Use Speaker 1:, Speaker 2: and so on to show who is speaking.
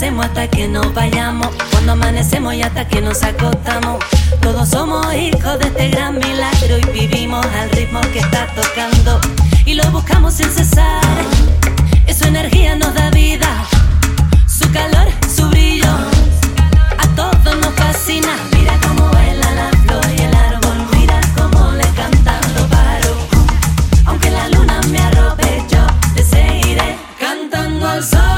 Speaker 1: hasta que nos vayamos, cuando amanecemos y hasta que nos acostamos. Todos somos hijos de este gran milagro y vivimos al ritmo que está tocando. Y lo buscamos sin cesar, es su energía nos da vida, su calor, su brillo, a todos nos fascina. Mira cómo baila la flor y el árbol, mira cómo le canta lo paro. Aunque la luna me arrope, yo te seguiré cantando al sol.